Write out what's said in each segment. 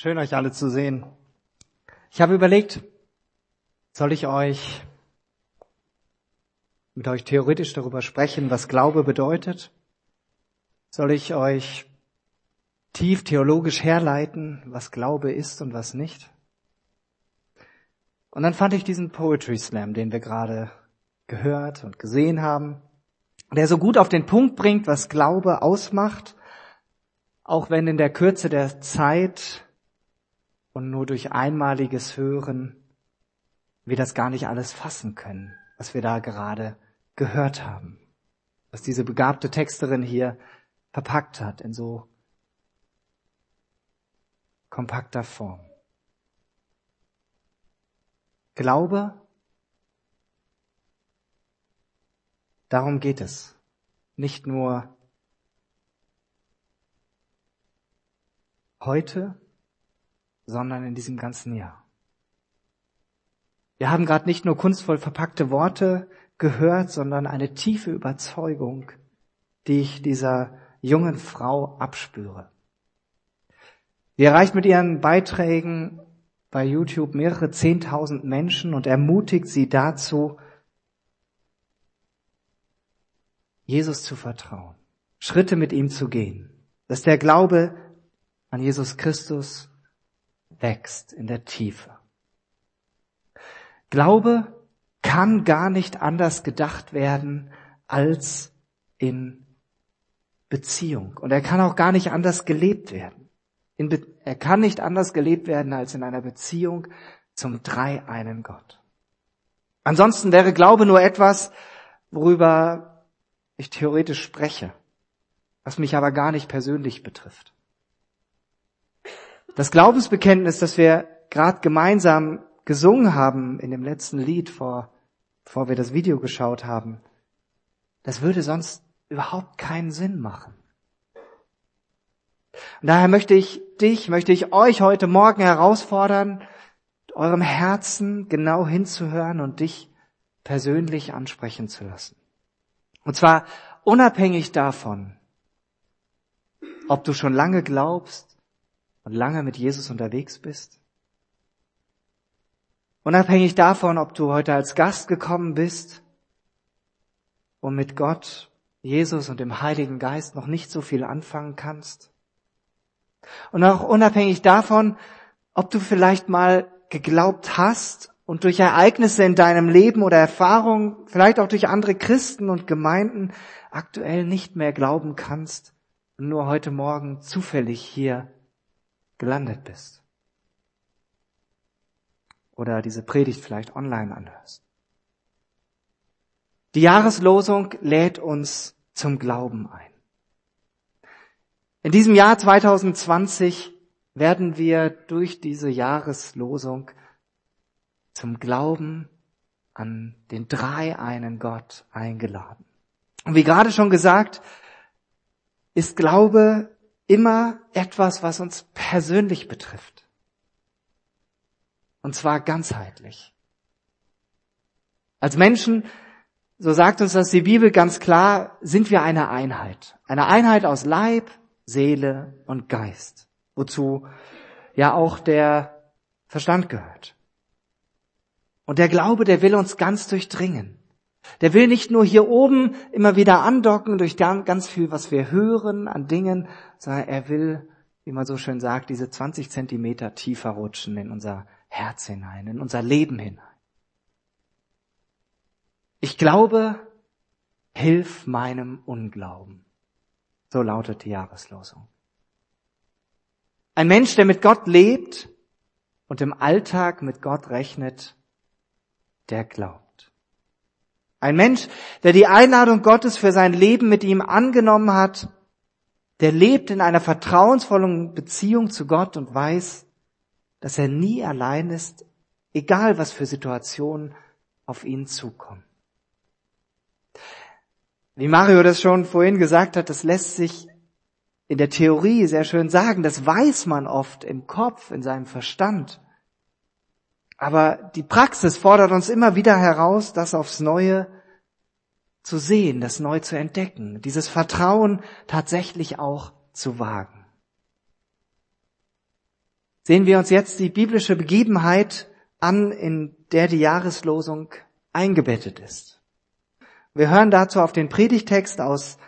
Schön euch alle zu sehen. Ich habe überlegt, soll ich euch mit euch theoretisch darüber sprechen, was Glaube bedeutet? Soll ich euch tief theologisch herleiten, was Glaube ist und was nicht? Und dann fand ich diesen Poetry Slam, den wir gerade gehört und gesehen haben, der so gut auf den Punkt bringt, was Glaube ausmacht, auch wenn in der Kürze der Zeit und nur durch einmaliges Hören wir das gar nicht alles fassen können, was wir da gerade gehört haben. Was diese begabte Texterin hier verpackt hat in so kompakter Form. Glaube, darum geht es. Nicht nur heute, sondern in diesem ganzen Jahr. Wir haben gerade nicht nur kunstvoll verpackte Worte gehört, sondern eine tiefe Überzeugung, die ich dieser jungen Frau abspüre. Sie erreicht mit ihren Beiträgen bei YouTube mehrere Zehntausend Menschen und ermutigt sie dazu, Jesus zu vertrauen, Schritte mit ihm zu gehen, dass der Glaube an Jesus Christus wächst in der Tiefe. Glaube kann gar nicht anders gedacht werden als in Beziehung. Und er kann auch gar nicht anders gelebt werden. er kann nicht anders gelebt werden als in einer Beziehung zum dreieinen Gott. Ansonsten wäre Glaube nur etwas, worüber ich theoretisch spreche, was mich aber gar nicht persönlich betrifft. Das Glaubensbekenntnis, das wir gerade gemeinsam gesungen haben in dem letzten Lied, vor, bevor wir das Video geschaut haben, das würde sonst überhaupt keinen Sinn machen. Und daher möchte ich dich, möchte ich euch heute Morgen herausfordern, eurem Herzen genau hinzuhören und dich persönlich ansprechen zu lassen. Und zwar unabhängig davon, ob du schon lange glaubst und lange mit Jesus unterwegs bist? Unabhängig davon, ob du heute als Gast gekommen bist und mit Gott, Jesus und dem Heiligen Geist noch nicht so viel anfangen kannst? Und auch unabhängig davon, ob du vielleicht mal geglaubt hast und durch Ereignisse in deinem Leben oder Erfahrungen, vielleicht auch durch andere Christen und Gemeinden aktuell nicht mehr glauben kannst und nur heute Morgen zufällig hier gelandet bist. Oder diese Predigt vielleicht online anhörst. Die Jahreslosung lädt uns zum Glauben ein. In diesem Jahr 2020 werden wir durch diese Jahreslosung zum Glauben an den drei einen Gott eingeladen. Und wie gerade schon gesagt, ist Glaube immer etwas, was uns persönlich betrifft. Und zwar ganzheitlich. Als Menschen, so sagt uns das die Bibel ganz klar, sind wir eine Einheit. Eine Einheit aus Leib, Seele und Geist. Wozu ja auch der Verstand gehört. Und der Glaube, der will uns ganz durchdringen. Der will nicht nur hier oben immer wieder andocken durch ganz viel, was wir hören an Dingen, sondern er will, wie man so schön sagt, diese 20 Zentimeter tiefer rutschen in unser Herz hinein, in unser Leben hinein. Ich glaube, hilf meinem Unglauben. So lautet die Jahreslosung. Ein Mensch, der mit Gott lebt und im Alltag mit Gott rechnet, der glaubt. Ein Mensch, der die Einladung Gottes für sein Leben mit ihm angenommen hat, der lebt in einer vertrauensvollen Beziehung zu Gott und weiß, dass er nie allein ist, egal was für Situationen auf ihn zukommen. Wie Mario das schon vorhin gesagt hat, das lässt sich in der Theorie sehr schön sagen, das weiß man oft im Kopf, in seinem Verstand. Aber die Praxis fordert uns immer wieder heraus, das aufs Neue zu sehen, das neu zu entdecken, dieses Vertrauen tatsächlich auch zu wagen. sehen wir uns jetzt die biblische Begebenheit an, in der die Jahreslosung eingebettet ist. Wir hören dazu auf den Predigtext aus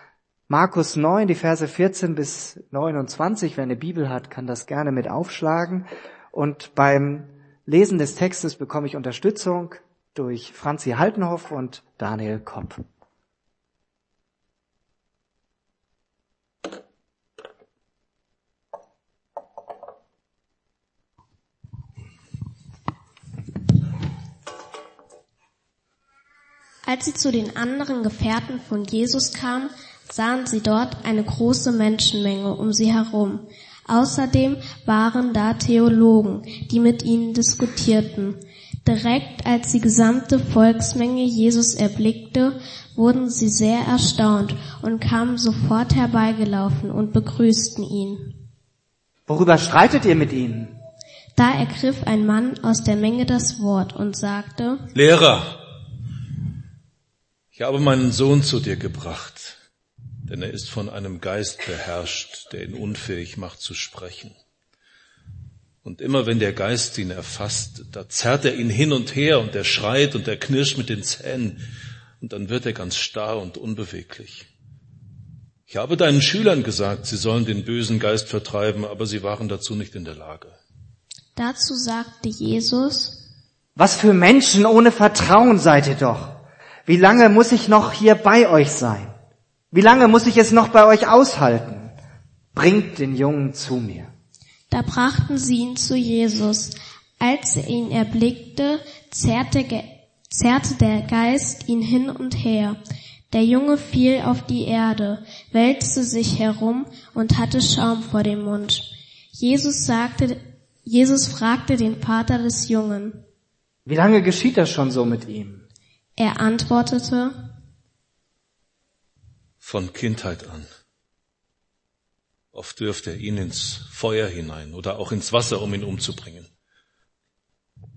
Markus 9, die Verse 14 bis 29. Wer eine Bibel hat, kann das gerne mit aufschlagen. Und beim Lesen des Textes bekomme ich Unterstützung durch Franzi Haltenhoff und Daniel Kopp. Als sie zu den anderen Gefährten von Jesus kamen, sahen sie dort eine große Menschenmenge um sie herum. Außerdem waren da Theologen, die mit ihnen diskutierten. Direkt als die gesamte Volksmenge Jesus erblickte, wurden sie sehr erstaunt und kamen sofort herbeigelaufen und begrüßten ihn. Worüber streitet ihr mit ihnen? Da ergriff ein Mann aus der Menge das Wort und sagte, Lehrer, ich habe meinen Sohn zu dir gebracht denn er ist von einem Geist beherrscht, der ihn unfähig macht zu sprechen. Und immer wenn der Geist ihn erfasst, da zerrt er ihn hin und her und er schreit und er knirscht mit den Zähnen und dann wird er ganz starr und unbeweglich. Ich habe deinen Schülern gesagt, sie sollen den bösen Geist vertreiben, aber sie waren dazu nicht in der Lage. Dazu sagte Jesus, Was für Menschen ohne Vertrauen seid ihr doch. Wie lange muss ich noch hier bei euch sein? Wie lange muss ich es noch bei euch aushalten? Bringt den Jungen zu mir. Da brachten sie ihn zu Jesus. Als er ihn erblickte, zerrte, zerrte der Geist ihn hin und her. Der Junge fiel auf die Erde, wälzte sich herum und hatte Schaum vor dem Mund. Jesus sagte, Jesus fragte den Vater des Jungen. Wie lange geschieht das schon so mit ihm? Er antwortete, von Kindheit an. Oft wirft er ihn ins Feuer hinein oder auch ins Wasser, um ihn umzubringen.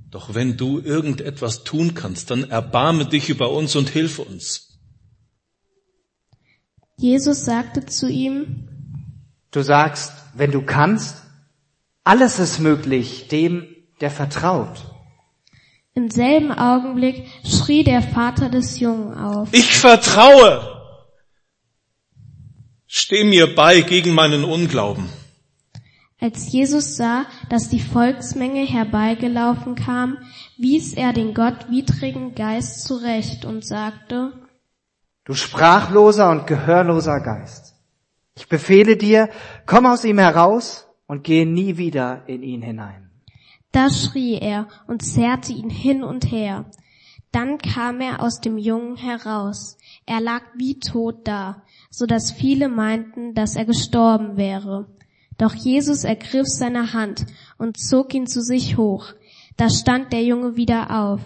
Doch wenn du irgendetwas tun kannst, dann erbarme dich über uns und hilf uns. Jesus sagte zu ihm, Du sagst, wenn du kannst, alles ist möglich dem, der vertraut. Im selben Augenblick schrie der Vater des Jungen auf. Ich vertraue! Steh mir bei gegen meinen Unglauben. Als Jesus sah, dass die Volksmenge herbeigelaufen kam, wies er den gottwidrigen Geist zurecht und sagte, Du sprachloser und gehörloser Geist, ich befehle dir, komm aus ihm heraus und gehe nie wieder in ihn hinein. Da schrie er und zerrte ihn hin und her. Dann kam er aus dem Jungen heraus. Er lag wie tot da, so dass viele meinten, dass er gestorben wäre. Doch Jesus ergriff seine Hand und zog ihn zu sich hoch. Da stand der Junge wieder auf.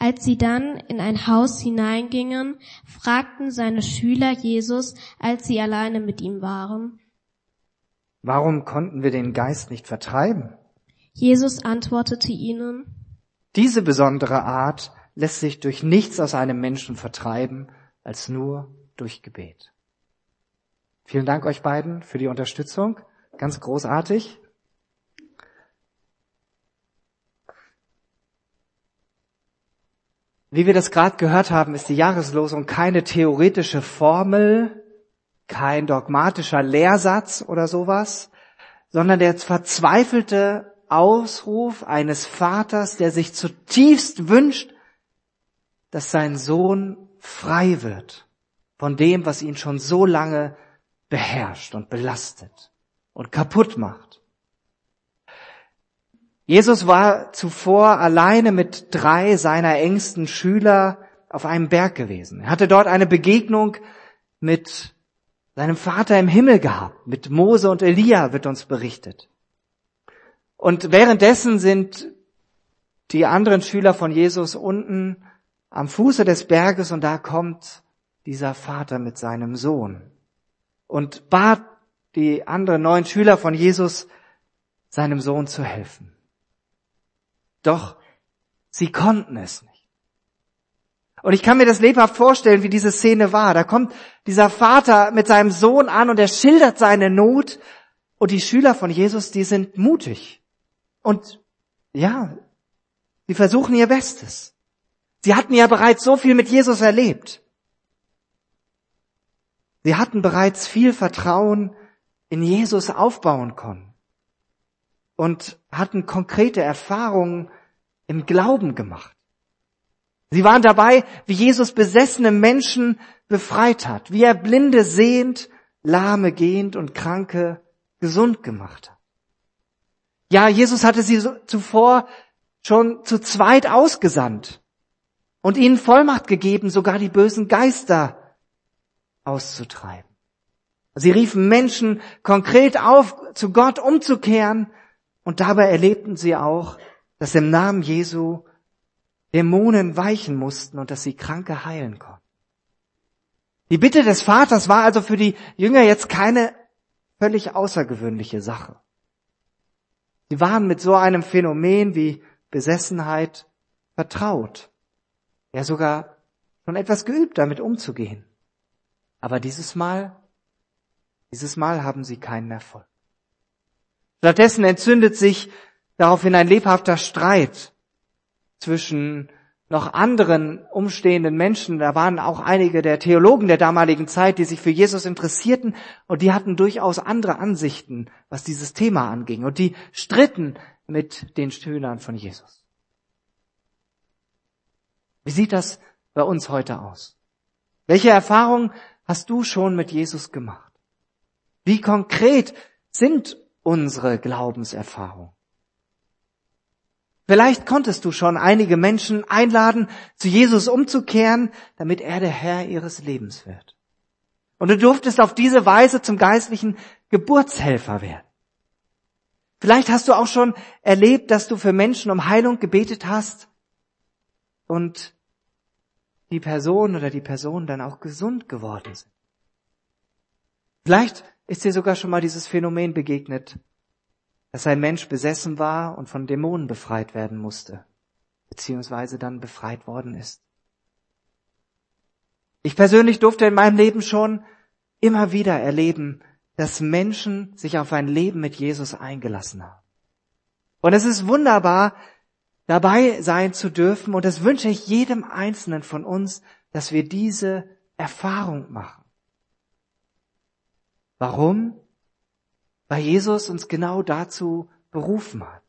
Als sie dann in ein Haus hineingingen, fragten seine Schüler Jesus, als sie alleine mit ihm waren. Warum konnten wir den Geist nicht vertreiben? Jesus antwortete ihnen, Diese besondere Art lässt sich durch nichts aus einem Menschen vertreiben, als nur durch Gebet. Vielen Dank euch beiden für die Unterstützung. Ganz großartig. Wie wir das gerade gehört haben, ist die Jahreslosung keine theoretische Formel, kein dogmatischer Lehrsatz oder sowas, sondern der verzweifelte Ausruf eines Vaters, der sich zutiefst wünscht, dass sein Sohn frei wird von dem, was ihn schon so lange beherrscht und belastet und kaputt macht. Jesus war zuvor alleine mit drei seiner engsten Schüler auf einem Berg gewesen. Er hatte dort eine Begegnung mit seinem Vater im Himmel gehabt. Mit Mose und Elia wird uns berichtet. Und währenddessen sind die anderen Schüler von Jesus unten am Fuße des Berges und da kommt dieser Vater mit seinem Sohn und bat die anderen neun Schüler von Jesus, seinem Sohn zu helfen. Doch sie konnten es nicht. Und ich kann mir das lebhaft vorstellen, wie diese Szene war. Da kommt dieser Vater mit seinem Sohn an und er schildert seine Not und die Schüler von Jesus, die sind mutig. Und ja, sie versuchen ihr Bestes. Sie hatten ja bereits so viel mit Jesus erlebt. Sie hatten bereits viel Vertrauen in Jesus aufbauen können und hatten konkrete Erfahrungen im Glauben gemacht. Sie waren dabei, wie Jesus besessene Menschen befreit hat, wie er Blinde sehend, Lahme gehend und Kranke gesund gemacht hat. Ja, Jesus hatte sie zuvor schon zu zweit ausgesandt und ihnen Vollmacht gegeben, sogar die bösen Geister auszutreiben. Sie riefen Menschen konkret auf, zu Gott umzukehren und dabei erlebten sie auch, dass im Namen Jesu Dämonen weichen mussten und dass sie Kranke heilen konnten. Die Bitte des Vaters war also für die Jünger jetzt keine völlig außergewöhnliche Sache. Sie waren mit so einem Phänomen wie Besessenheit vertraut, ja sogar schon etwas geübt, damit umzugehen. Aber dieses Mal, dieses Mal haben sie keinen Erfolg. Stattdessen entzündet sich daraufhin ein lebhafter Streit zwischen noch anderen umstehenden Menschen. Da waren auch einige der Theologen der damaligen Zeit, die sich für Jesus interessierten und die hatten durchaus andere Ansichten, was dieses Thema anging. Und die stritten mit den Schülern von Jesus. Wie sieht das bei uns heute aus? Welche Erfahrungen hast du schon mit Jesus gemacht? Wie konkret sind unsere Glaubenserfahrungen? Vielleicht konntest du schon einige Menschen einladen, zu Jesus umzukehren, damit er der Herr ihres Lebens wird. Und du durftest auf diese Weise zum geistlichen Geburtshelfer werden. Vielleicht hast du auch schon erlebt, dass du für Menschen um Heilung gebetet hast und die Person oder die Person dann auch gesund geworden sind. Vielleicht ist dir sogar schon mal dieses Phänomen begegnet, dass ein Mensch besessen war und von Dämonen befreit werden musste, beziehungsweise dann befreit worden ist. Ich persönlich durfte in meinem Leben schon immer wieder erleben, dass Menschen sich auf ein Leben mit Jesus eingelassen haben. Und es ist wunderbar, dabei sein zu dürfen, und das wünsche ich jedem Einzelnen von uns, dass wir diese Erfahrung machen. Warum? Weil Jesus uns genau dazu berufen hat.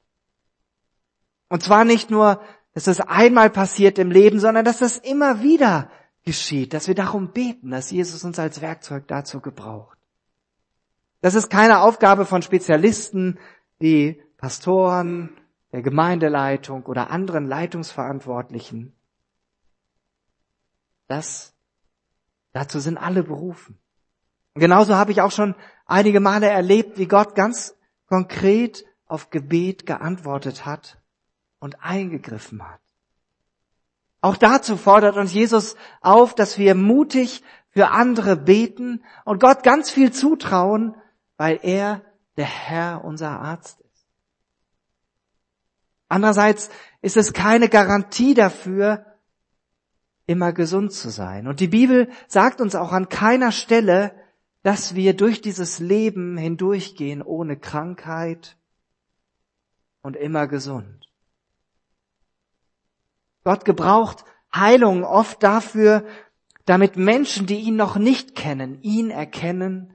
Und zwar nicht nur, dass es einmal passiert im Leben, sondern dass das immer wieder geschieht, dass wir darum beten, dass Jesus uns als Werkzeug dazu gebraucht. Das ist keine Aufgabe von Spezialisten wie Pastoren, der Gemeindeleitung oder anderen Leitungsverantwortlichen. Das, dazu sind alle berufen. Und genauso habe ich auch schon einige Male erlebt, wie Gott ganz konkret auf Gebet geantwortet hat und eingegriffen hat. Auch dazu fordert uns Jesus auf, dass wir mutig für andere beten und Gott ganz viel zutrauen, weil er der Herr unser Arzt ist. Andererseits ist es keine Garantie dafür, immer gesund zu sein. Und die Bibel sagt uns auch an keiner Stelle, dass wir durch dieses Leben hindurchgehen ohne Krankheit und immer gesund. Gott gebraucht Heilung oft dafür, damit Menschen, die ihn noch nicht kennen, ihn erkennen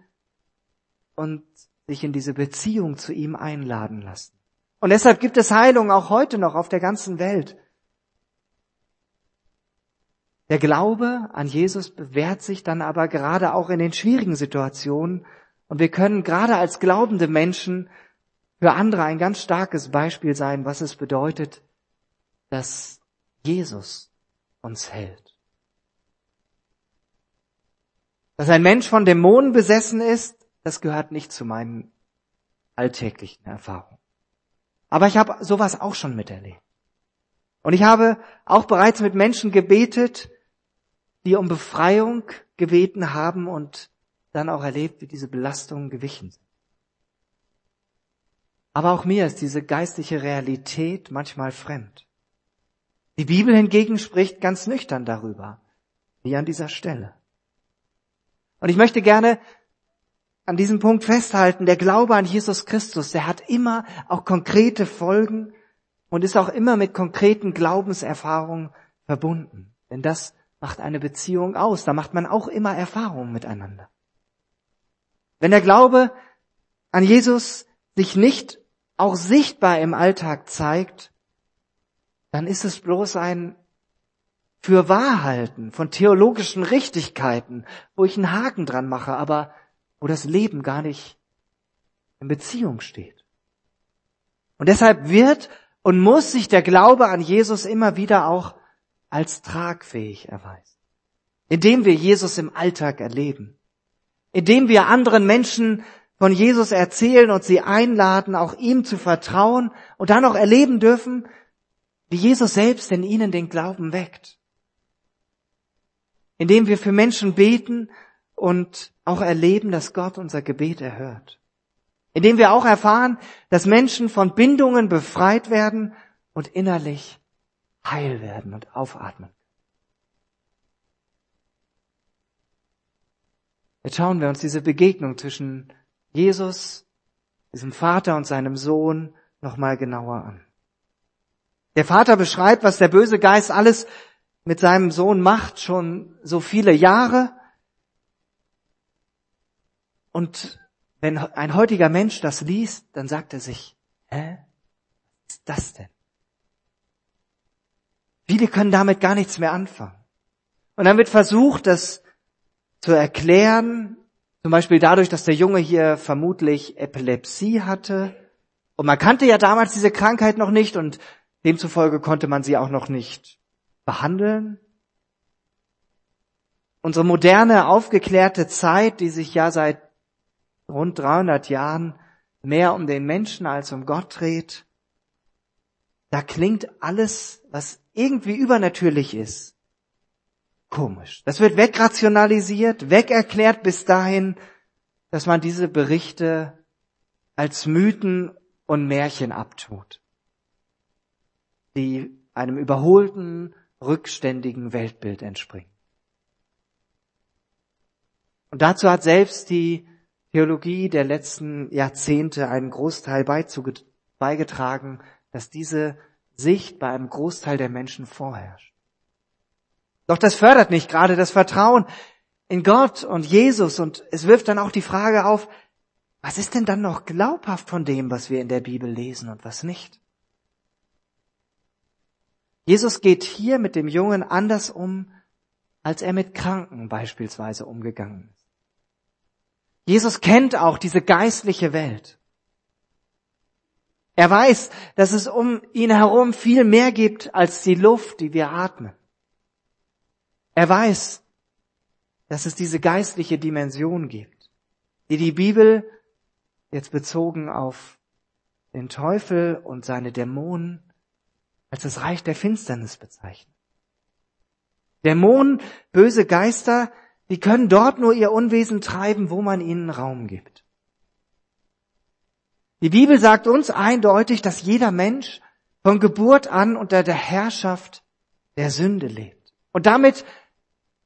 und sich in diese Beziehung zu ihm einladen lassen. Und deshalb gibt es Heilung auch heute noch auf der ganzen Welt. Der Glaube an Jesus bewährt sich dann aber gerade auch in den schwierigen Situationen und wir können gerade als glaubende Menschen für andere ein ganz starkes Beispiel sein, was es bedeutet, dass Jesus uns hält. Dass ein Mensch von Dämonen besessen ist, das gehört nicht zu meinen alltäglichen Erfahrungen. Aber ich habe sowas auch schon miterlebt. Und ich habe auch bereits mit Menschen gebetet, die um Befreiung gebeten haben und dann auch erlebt, wie diese Belastungen gewichen sind. Aber auch mir ist diese geistliche Realität manchmal fremd. Die Bibel hingegen spricht ganz nüchtern darüber, wie an dieser Stelle. Und ich möchte gerne an diesem Punkt festhalten, der Glaube an Jesus Christus, der hat immer auch konkrete Folgen und ist auch immer mit konkreten Glaubenserfahrungen verbunden. Denn das macht eine Beziehung aus. Da macht man auch immer Erfahrungen miteinander. Wenn der Glaube an Jesus sich nicht auch sichtbar im Alltag zeigt, dann ist es bloß ein für Wahrhalten von theologischen Richtigkeiten, wo ich einen Haken dran mache, aber wo das Leben gar nicht in Beziehung steht. Und deshalb wird und muss sich der Glaube an Jesus immer wieder auch als tragfähig erweisen, indem wir Jesus im Alltag erleben, indem wir anderen Menschen von Jesus erzählen und sie einladen, auch ihm zu vertrauen und dann auch erleben dürfen, wie Jesus selbst in ihnen den Glauben weckt. Indem wir für Menschen beten und auch erleben, dass Gott unser Gebet erhört. Indem wir auch erfahren, dass Menschen von Bindungen befreit werden und innerlich heil werden und aufatmen. Jetzt schauen wir uns diese Begegnung zwischen Jesus, diesem Vater und seinem Sohn nochmal genauer an. Der Vater beschreibt, was der böse Geist alles mit seinem Sohn macht, schon so viele Jahre. Und wenn ein heutiger Mensch das liest, dann sagt er sich, hä? Was ist das denn? Viele können damit gar nichts mehr anfangen. Und dann wird versucht, das zu erklären, zum Beispiel dadurch, dass der Junge hier vermutlich Epilepsie hatte. Und man kannte ja damals diese Krankheit noch nicht und demzufolge konnte man sie auch noch nicht behandeln? Unsere moderne, aufgeklärte Zeit, die sich ja seit rund 300 Jahren mehr um den Menschen als um Gott dreht, da klingt alles, was irgendwie übernatürlich ist, komisch. Das wird wegrationalisiert, wegerklärt bis dahin, dass man diese Berichte als Mythen und Märchen abtut, die einem überholten rückständigen Weltbild entspringen. Und dazu hat selbst die Theologie der letzten Jahrzehnte einen Großteil beigetragen, dass diese Sicht bei einem Großteil der Menschen vorherrscht. Doch das fördert nicht gerade das Vertrauen in Gott und Jesus und es wirft dann auch die Frage auf, was ist denn dann noch glaubhaft von dem, was wir in der Bibel lesen und was nicht? Jesus geht hier mit dem Jungen anders um, als er mit Kranken beispielsweise umgegangen ist. Jesus kennt auch diese geistliche Welt. Er weiß, dass es um ihn herum viel mehr gibt als die Luft, die wir atmen. Er weiß, dass es diese geistliche Dimension gibt, die die Bibel jetzt bezogen auf den Teufel und seine Dämonen als das Reich der Finsternis bezeichnet. Dämonen, böse Geister, die können dort nur ihr Unwesen treiben, wo man ihnen Raum gibt. Die Bibel sagt uns eindeutig, dass jeder Mensch von Geburt an unter der Herrschaft der Sünde lebt und damit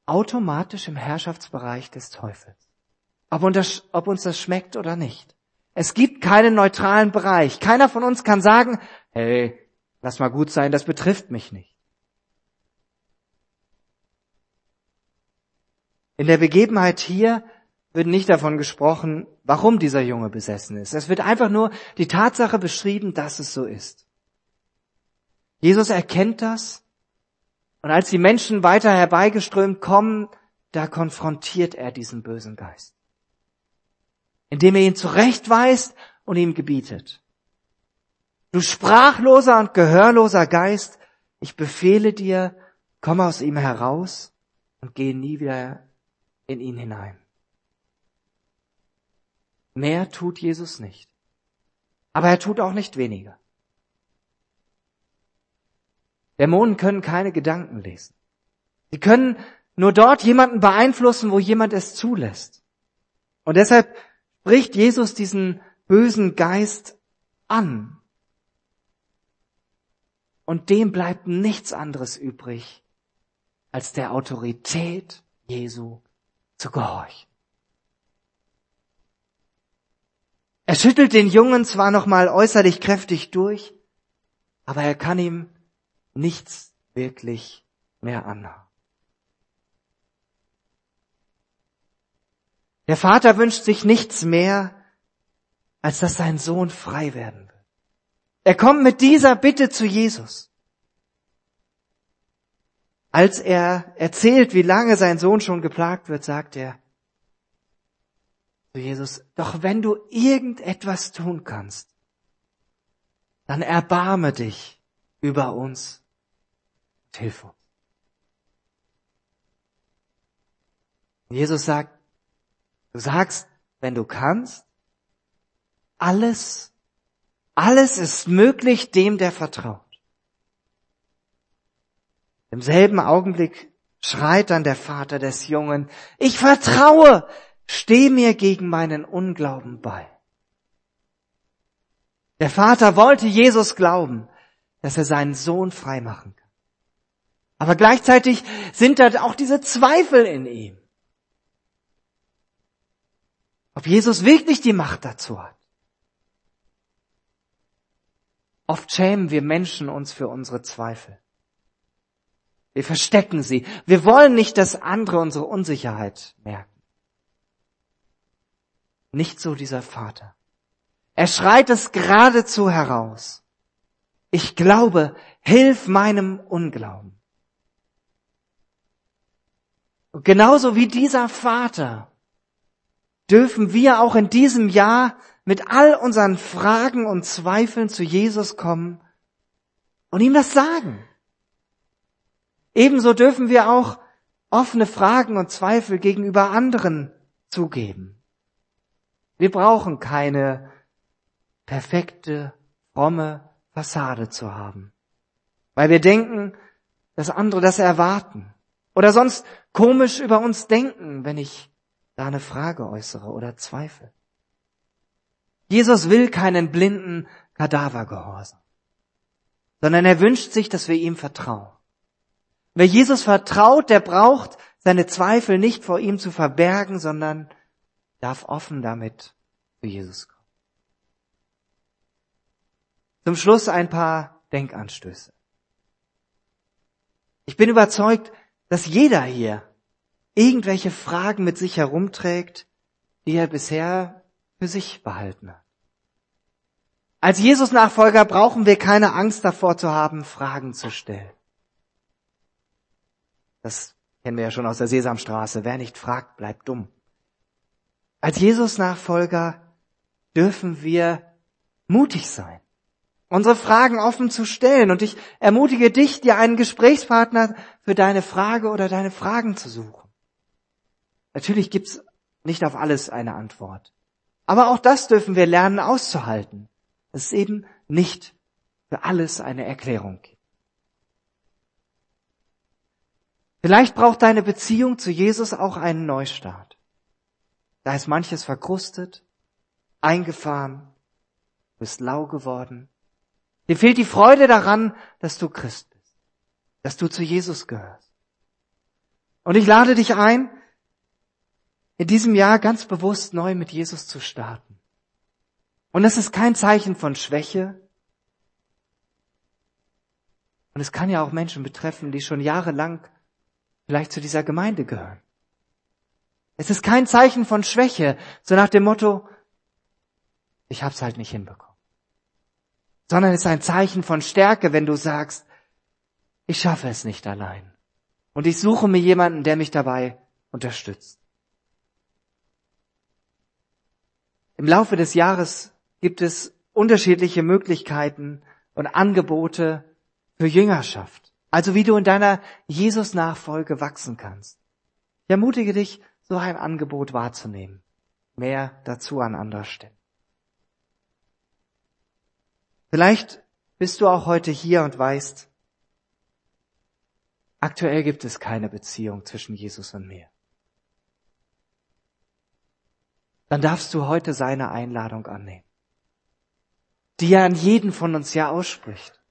automatisch im Herrschaftsbereich des Teufels. Ob, uns das schmeckt oder nicht. Es gibt keinen neutralen Bereich. Keiner von uns kann sagen, hey, Lass mal gut sein, das betrifft mich nicht. In der Begebenheit hier wird nicht davon gesprochen, warum dieser Junge besessen ist. Es wird einfach nur die Tatsache beschrieben, dass es so ist. Jesus erkennt das und als die Menschen weiter herbeigeströmt kommen, da konfrontiert er diesen bösen Geist, indem er ihn zurechtweist und ihm gebietet. Du sprachloser und gehörloser Geist, ich befehle dir, komm aus ihm heraus und geh nie wieder in ihn hinein. Mehr tut Jesus nicht. Aber er tut auch nicht weniger. Dämonen können keine Gedanken lesen. Sie können nur dort jemanden beeinflussen, wo jemand es zulässt. Und deshalb spricht Jesus diesen bösen Geist an und dem bleibt nichts anderes übrig, als der Autorität Jesu zu gehorchen. Er schüttelt den Jungen zwar noch mal äußerlich kräftig durch, aber er kann ihm nichts wirklich mehr anhaben. Der Vater wünscht sich nichts mehr, als dass sein Sohn frei werden will. Er kommt mit dieser Bitte zu Jesus. Als er erzählt, wie lange sein Sohn schon geplagt wird, sagt er zu Jesus, doch wenn du irgendetwas tun kannst, dann erbarme dich über uns und hilf uns. Jesus sagt, du sagst, wenn du kannst, alles, alles ist möglich dem, der vertraut. Im selben Augenblick schreit dann der Vater des Jungen, ich vertraue, steh mir gegen meinen Unglauben bei. Der Vater wollte Jesus glauben, dass er seinen Sohn freimachen kann. Aber gleichzeitig sind da auch diese Zweifel in ihm. Ob Jesus wirklich die Macht dazu hat. Oft schämen wir Menschen uns für unsere Zweifel. Wir verstecken sie. Wir wollen nicht, dass andere unsere Unsicherheit merken. Nicht so dieser Vater. Er schreit es geradezu heraus. Ich glaube, hilf meinem Unglauben. Und genauso wie dieser Vater dürfen wir auch in diesem Jahr mit all unseren Fragen und Zweifeln zu Jesus kommen und ihm das sagen. Ebenso dürfen wir auch offene Fragen und Zweifel gegenüber anderen zugeben. Wir brauchen keine perfekte, fromme Fassade zu haben, weil wir denken, dass andere das erwarten oder sonst komisch über uns denken, wenn ich da eine Frage äußere oder Zweifel. Jesus will keinen blinden Kadavergehorsam, sondern er wünscht sich, dass wir ihm vertrauen. Wer Jesus vertraut, der braucht seine Zweifel nicht vor ihm zu verbergen, sondern darf offen damit zu Jesus kommen. Zum Schluss ein paar Denkanstöße. Ich bin überzeugt, dass jeder hier irgendwelche Fragen mit sich herumträgt, die er bisher für sich behalten hat. Als Jesus-Nachfolger brauchen wir keine Angst davor zu haben, Fragen zu stellen. Das kennen wir ja schon aus der Sesamstraße. Wer nicht fragt, bleibt dumm. Als Jesus-Nachfolger dürfen wir mutig sein, unsere Fragen offen zu stellen. Und ich ermutige dich, dir einen Gesprächspartner für deine Frage oder deine Fragen zu suchen. Natürlich gibt's nicht auf alles eine Antwort. Aber auch das dürfen wir lernen auszuhalten, dass es eben nicht für alles eine Erklärung gibt. Vielleicht braucht deine Beziehung zu Jesus auch einen Neustart. Da ist manches verkrustet, eingefahren, bist lau geworden. Dir fehlt die Freude daran, dass du Christ bist, dass du zu Jesus gehörst. Und ich lade dich ein, in diesem Jahr ganz bewusst neu mit Jesus zu starten. Und das ist kein Zeichen von Schwäche. Und es kann ja auch Menschen betreffen, die schon jahrelang vielleicht zu dieser Gemeinde gehören. Es ist kein Zeichen von Schwäche, so nach dem Motto, ich hab's halt nicht hinbekommen. Sondern es ist ein Zeichen von Stärke, wenn du sagst, ich schaffe es nicht allein. Und ich suche mir jemanden, der mich dabei unterstützt. Im Laufe des Jahres gibt es unterschiedliche Möglichkeiten und Angebote für Jüngerschaft. Also wie du in deiner Jesus-Nachfolge wachsen kannst. Ich ermutige dich, so ein Angebot wahrzunehmen. Mehr dazu an anderer Stelle. Vielleicht bist du auch heute hier und weißt, aktuell gibt es keine Beziehung zwischen Jesus und mir. Dann darfst du heute seine Einladung annehmen, die er an jeden von uns ja ausspricht.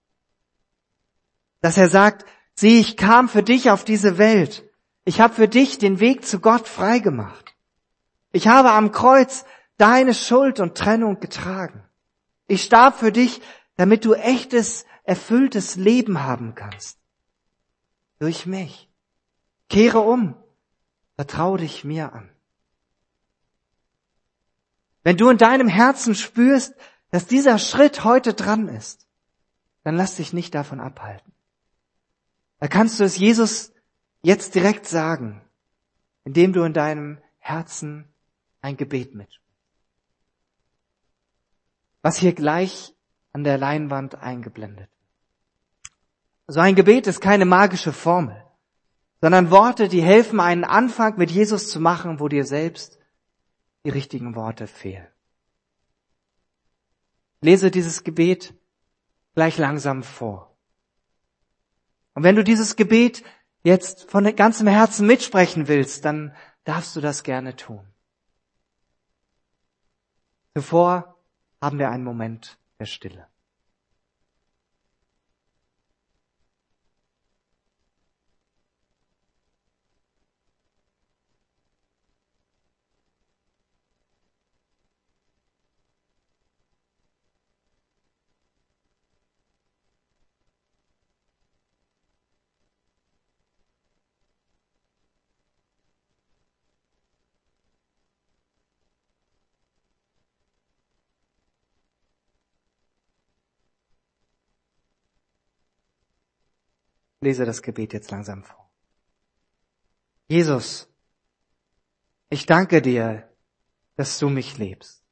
Dass er sagt, sieh, ich kam für dich auf diese Welt. Ich habe für dich den Weg zu Gott freigemacht. Ich habe am Kreuz deine Schuld und Trennung getragen. Ich starb für dich, damit du echtes, erfülltes Leben haben kannst. Durch mich. Kehre um. Vertrau dich mir an. Wenn du in deinem Herzen spürst, dass dieser Schritt heute dran ist, dann lass dich nicht davon abhalten. Da kannst du es Jesus jetzt direkt sagen, indem du in deinem Herzen ein Gebet mit. Was hier gleich an der Leinwand eingeblendet. So ein Gebet ist keine magische Formel, sondern Worte, die helfen, einen Anfang mit Jesus zu machen, wo dir selbst die richtigen Worte fehlen. Lese dieses Gebet gleich langsam vor. Und wenn du dieses Gebet jetzt von ganzem Herzen mitsprechen willst, dann darfst du das gerne tun. Zuvor haben wir einen Moment der Stille. Lese das Gebet jetzt langsam vor. Jesus, ich danke dir, dass du mich lebst.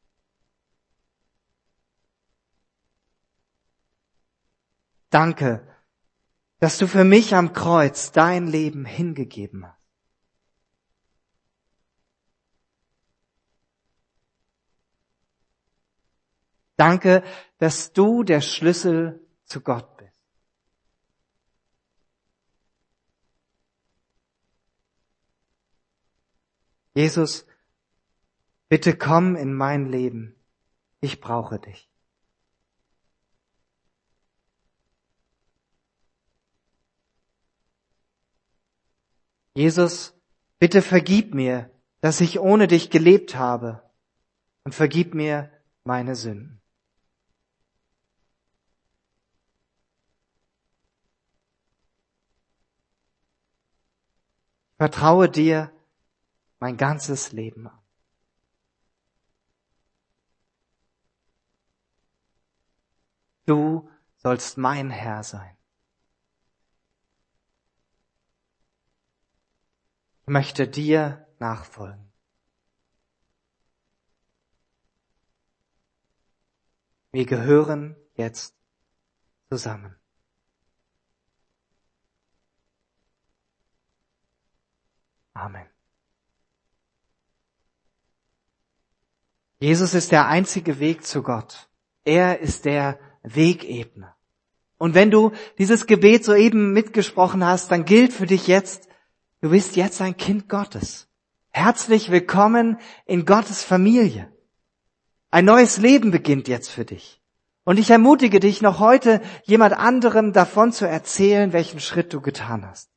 Danke, dass du für mich am Kreuz dein Leben hingegeben hast. Danke, dass du der Schlüssel zu Gott Jesus, bitte komm in mein Leben. Ich brauche dich. Jesus, bitte vergib mir, dass ich ohne dich gelebt habe und vergib mir meine Sünden. Vertraue dir mein ganzes Leben. Du sollst mein Herr sein. Ich möchte dir nachfolgen. Wir gehören jetzt zusammen. Amen. Jesus ist der einzige Weg zu Gott. Er ist der Wegebner. Und wenn du dieses Gebet soeben mitgesprochen hast, dann gilt für dich jetzt, du bist jetzt ein Kind Gottes. Herzlich willkommen in Gottes Familie. Ein neues Leben beginnt jetzt für dich. Und ich ermutige dich noch heute, jemand anderem davon zu erzählen, welchen Schritt du getan hast.